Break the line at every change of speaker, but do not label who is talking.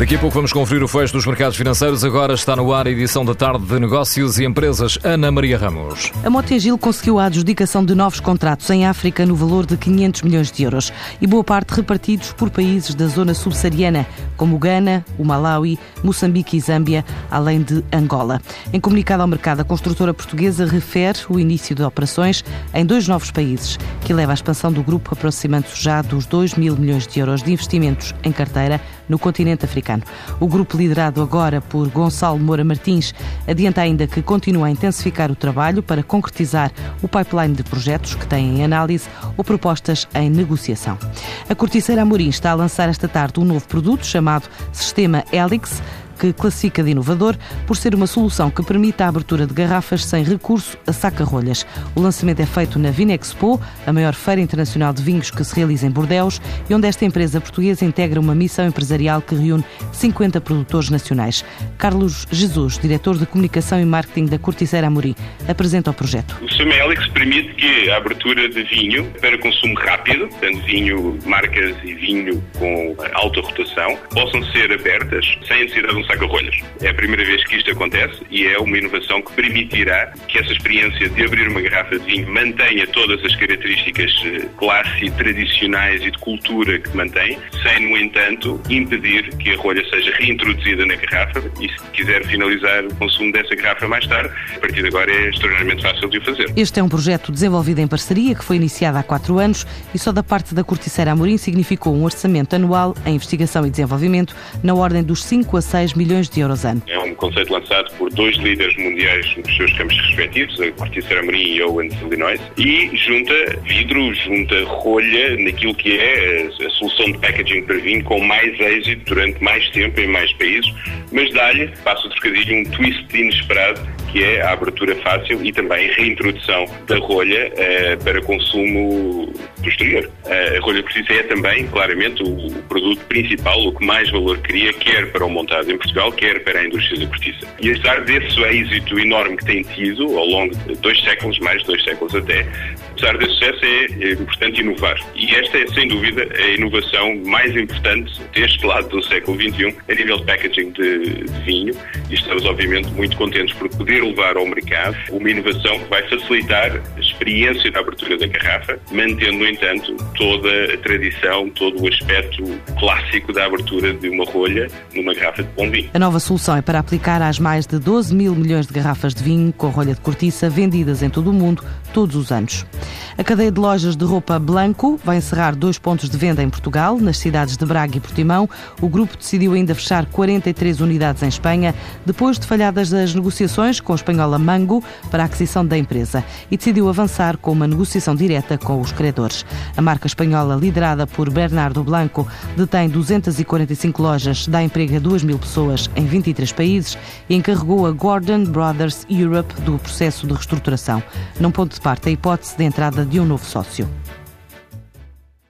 Daqui a pouco vamos conferir o fecho dos mercados financeiros. Agora está no ar a edição da tarde de Negócios e Empresas. Ana Maria Ramos.
A Motengil conseguiu a adjudicação de novos contratos em África no valor de 500 milhões de euros e boa parte repartidos por países da zona subsaariana, como Gana, o Malawi, Moçambique e Zâmbia, além de Angola. Em comunicado ao mercado, a construtora portuguesa refere o início de operações em dois novos países, que leva à expansão do grupo aproximando-se já dos 2 mil milhões de euros de investimentos em carteira no continente africano. O grupo, liderado agora por Gonçalo Moura Martins, adianta ainda que continua a intensificar o trabalho para concretizar o pipeline de projetos que têm em análise ou propostas em negociação. A Corticeira Amorim está a lançar esta tarde um novo produto chamado Sistema Helix que classifica de inovador por ser uma solução que permite a abertura de garrafas sem recurso a saca-rolhas. O lançamento é feito na Vinexpo, a maior feira internacional de vinhos que se realiza em Bordeus e onde esta empresa portuguesa integra uma missão empresarial que reúne 50 produtores nacionais. Carlos Jesus, diretor de comunicação e marketing da Corticeira Amorim, apresenta o projeto.
O Sumelix permite que a abertura de vinho para consumo rápido, tanto vinho marcas e vinho com alta rotação, possam ser abertas sem necessidade de um saca-rolhas. É a primeira vez que isto acontece e é uma inovação que permitirá que essa experiência de abrir uma garrafa de vinho mantenha todas as características eh, clássicas, tradicionais e de cultura que mantém, sem, no entanto, impedir que a rolha seja reintroduzida na garrafa e se quiser finalizar o consumo dessa garrafa mais tarde, a partir de agora é extraordinariamente fácil de o fazer.
Este é um projeto desenvolvido em parceria que foi iniciado há quatro anos e só da parte da Corticeira Amorim significou um orçamento anual em investigação e desenvolvimento na ordem dos 5 a 6 milhões de euros ano.
É um conceito lançado por dois líderes mundiais nos seus campos respectivos, a Corticeira Amorim e Owens, Illinois, e junta vidro, junta rolha naquilo que é a solução de packaging para vinho com mais êxito durante mais tempo em mais países, mas dá-lhe, passo o trocadilho, um twist inesperado que é a abertura fácil e também a reintrodução da rolha eh, para consumo posterior. Eh, a rolha por si é também, claramente, o, o, produto principal, o que mais valor cria, quer para o montado em Portugal, quer para a indústria da cortiça. E apesar desse êxito enorme que tem tido ao longo de dois séculos, mais de dois séculos até, apesar desse sucesso é importante inovar. E esta é, sem dúvida, a inovação mais importante deste lado do século XXI a nível de packaging de, de vinho. E estamos, obviamente, muito contentes por poder levar ao mercado uma inovação que vai facilitar a experiência da abertura da garrafa, mantendo, no entanto, toda a tradição, todo o aspecto clássico da abertura de uma rolha numa garrafa de bom vinho.
A nova solução é para aplicar às mais de 12 mil milhões de garrafas de vinho com rolha de cortiça vendidas em todo o mundo todos os anos. A cadeia de lojas de roupa Blanco vai encerrar dois pontos de venda em Portugal, nas cidades de Braga e Portimão. O grupo decidiu ainda fechar 43 unidades em Espanha, depois de falhadas as negociações com a espanhola Mango para a aquisição da empresa e decidiu avançar com uma negociação direta com os credores. A marca espanhola, liderada por Bernardo Blanco, detém 245 lojas, dá emprego a 2 mil pessoas em 23 países e encarregou a Gordon Brothers Europe do processo de reestruturação. Não ponto de parte a hipótese de entrada de um novo sócio.